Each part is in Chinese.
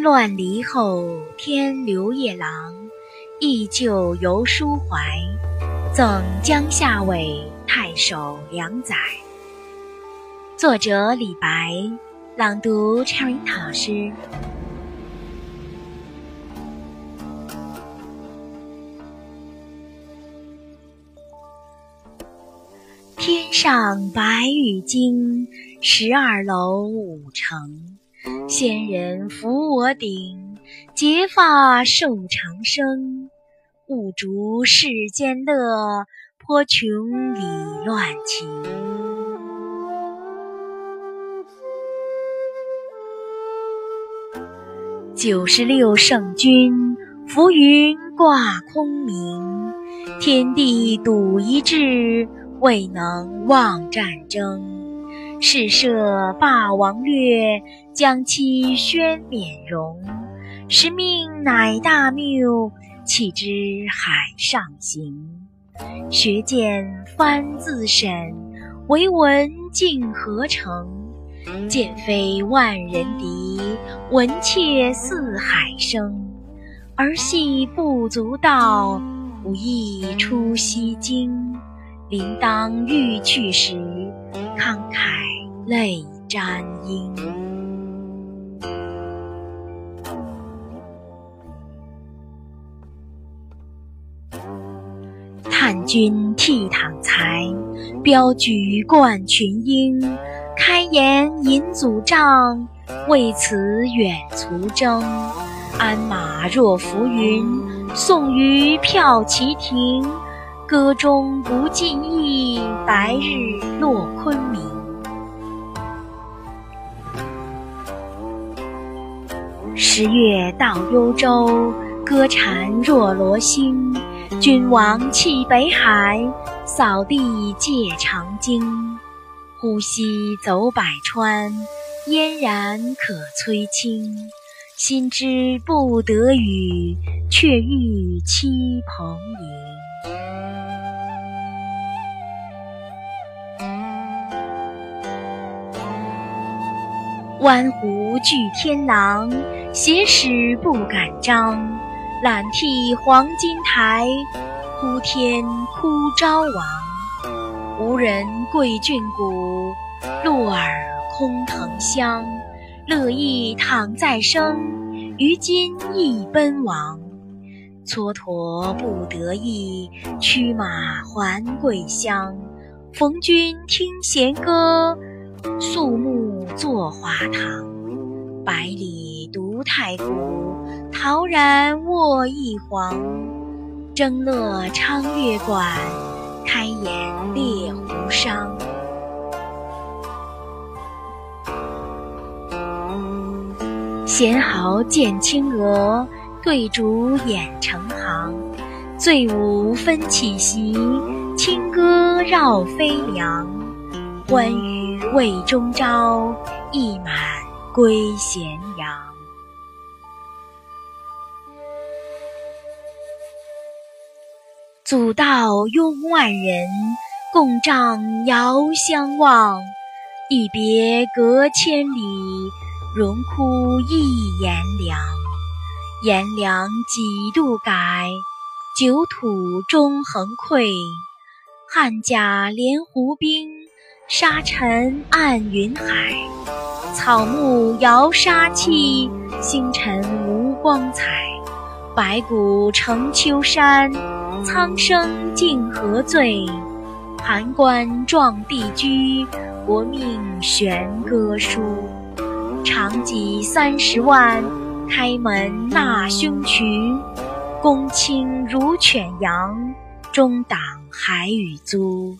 乱离后，添刘夜郎，忆旧犹抒怀。赠江夏伟太守两载。作者李白，朗读 Cherry 老师。天上白玉京，十二楼五城。仙人扶我顶，结发寿长生。雾竹世间乐，颇穷理乱情。九十六圣君，浮云挂空明。天地笃一致，未能忘战争。试射霸王略，将其宣冕荣。使命乃大谬。弃之海上行，学剑翻自审，唯闻竟何成？剑非万人敌，闻妾似海声。儿戏不足道，吾意出西京。临当欲去时，慷慨泪沾衣。叹君倜傥才，标举冠群英。开颜引祖帐，为此远卒征。鞍马若浮云，送于骠骑亭。歌中不尽意，白日落昆明。十月到幽州，歌蝉若罗星。君王弃北海，扫地借长鲸。呼吸走百川，嫣然可摧青。心知不得语，却欲栖蓬瀛。弯弧聚天狼，写使不敢张。揽替黄金台，呼天呼昭王。无人贵郡谷，鹿耳空腾香。乐意躺在生，于今亦奔亡。蹉跎不得意，驱马还桂乡。逢君听弦歌，肃穆坐华堂。百里独太古。陶然卧一黄，争乐昌乐馆，开颜猎狐觞。贤豪见青娥，对烛掩成行。醉舞分绮席，清歌绕飞梁。欢娱未终朝，意满归咸阳。祖道拥万人，共帐遥相望。一别隔千里，荣枯一炎凉。炎凉几度改，九土终横溃。汉甲连湖冰，沙尘暗云海。草木摇杀气，星辰无光彩。白骨成丘山。苍生竟何罪？函关撞地居，国命悬歌书。长戟三十万，开门纳凶渠。公卿如犬羊，中党还与租。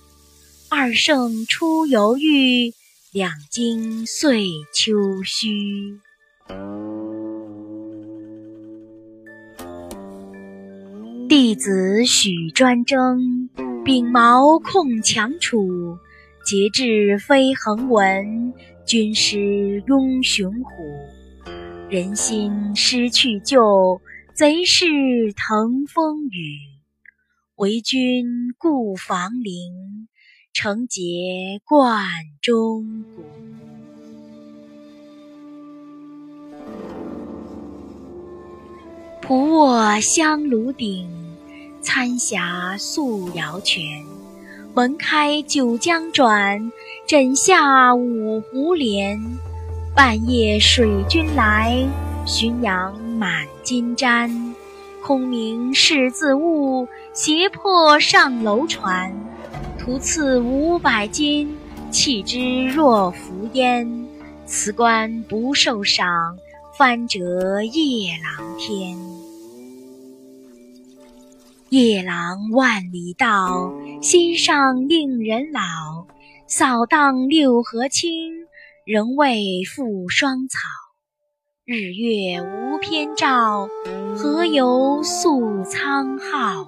二圣出犹豫，两京岁秋虚。弟子许专征，秉矛控强楚。节制非恒文，军师拥雄虎。人心失去旧，贼势腾风雨。为君固房陵，成节贯中谷。仆卧香炉顶，参霞素瑶泉。门开九江转，枕下五湖连。半夜水君来，浔阳满金毡。空明识字悟，胁迫上楼船。徒赐五百金，弃之若浮烟。辞官不受赏，翻折夜郎天。夜郎万里道，心上令人老。扫荡六合清，仍为复霜草。日月无偏照，何由宿苍浩？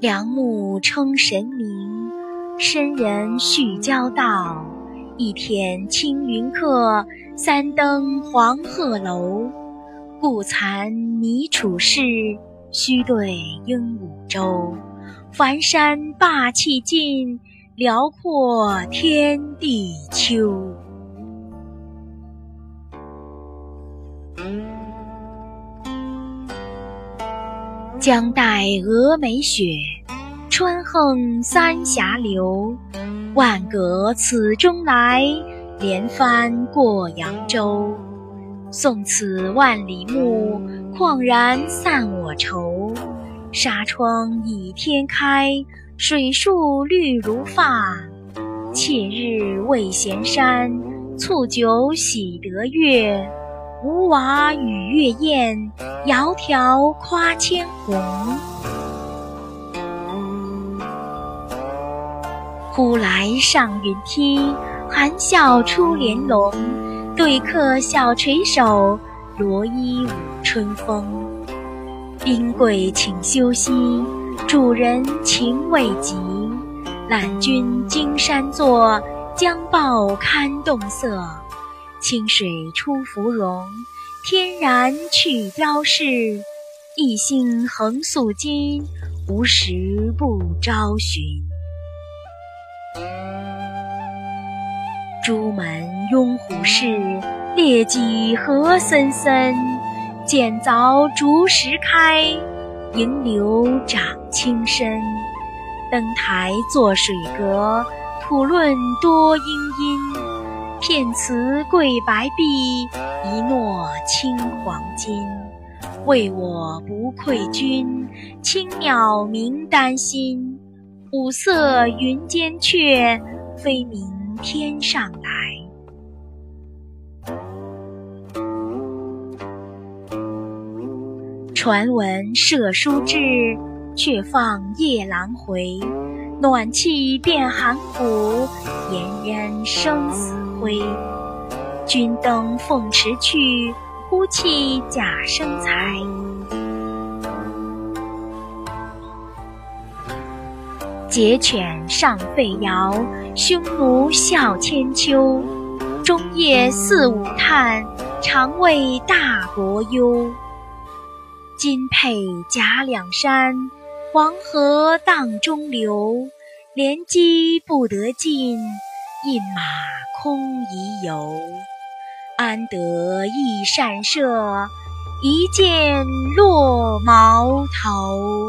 梁木称神明，深人续交道。一天青云客，三登黄鹤楼。故残泥楚士，须对鹦鹉洲。繁山霸气尽，辽阔天地秋。江带峨眉雪，川横三峡流。万舸此中来，连帆过扬州。送此万里目，旷然散我愁。纱窗倚天开，水树绿如发。妾日未衔山，促酒喜得月。吴娃与月燕，窈窕夸千红。忽来上云梯，含笑出帘笼。对客小垂手，罗衣舞春风。宾贵请休息，主人情未及。揽君金山坐，将报堪动色。清水出芙蓉，天然去雕饰。一心恒素金，无时不朝寻。朱门拥虎室，列戟何森森。剪凿竹石开，迎流长青深。登台作水阁，吐论多阴阴。片辞贵白璧，一诺轻黄金。为我不愧君，青鸟鸣丹心。五色云间雀，飞鸣天上来。传闻射书至，却放夜郎回。暖气变寒骨，炎烟生死灰。君登凤池去，呼气假生财。捷犬上沸窑，匈奴笑千秋。中夜四五叹，常为大国忧。金佩甲两山。黄河荡中流，连机不得进，饮马空遗游。安得一善射，一箭落毛头。